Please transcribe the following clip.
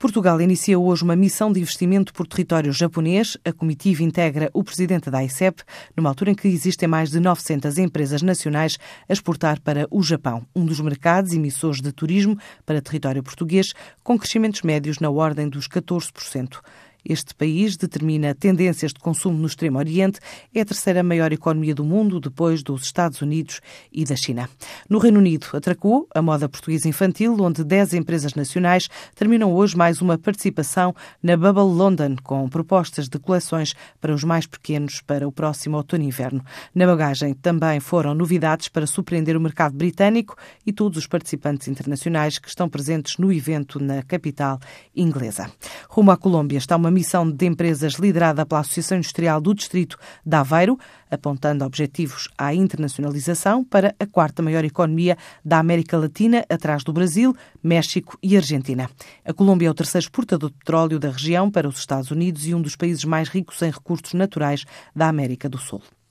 Portugal inicia hoje uma missão de investimento por território japonês. A comitiva integra o presidente da ICEP, numa altura em que existem mais de 900 empresas nacionais a exportar para o Japão, um dos mercados emissores de turismo para território português, com crescimentos médios na ordem dos 14%. Este país determina tendências de consumo no Extremo Oriente, é a terceira maior economia do mundo, depois dos Estados Unidos e da China. No Reino Unido, atracou a moda portuguesa infantil, onde 10 empresas nacionais terminam hoje mais uma participação na Bubble London, com propostas de coleções para os mais pequenos para o próximo outono e inverno. Na bagagem também foram novidades para surpreender o mercado britânico e todos os participantes internacionais que estão presentes no evento na capital inglesa. Rumo à Colômbia está uma uma missão de empresas liderada pela Associação Industrial do Distrito de Aveiro, apontando objetivos à internacionalização para a quarta maior economia da América Latina, atrás do Brasil, México e Argentina. A Colômbia é o terceiro exportador de petróleo da região para os Estados Unidos e um dos países mais ricos em recursos naturais da América do Sul.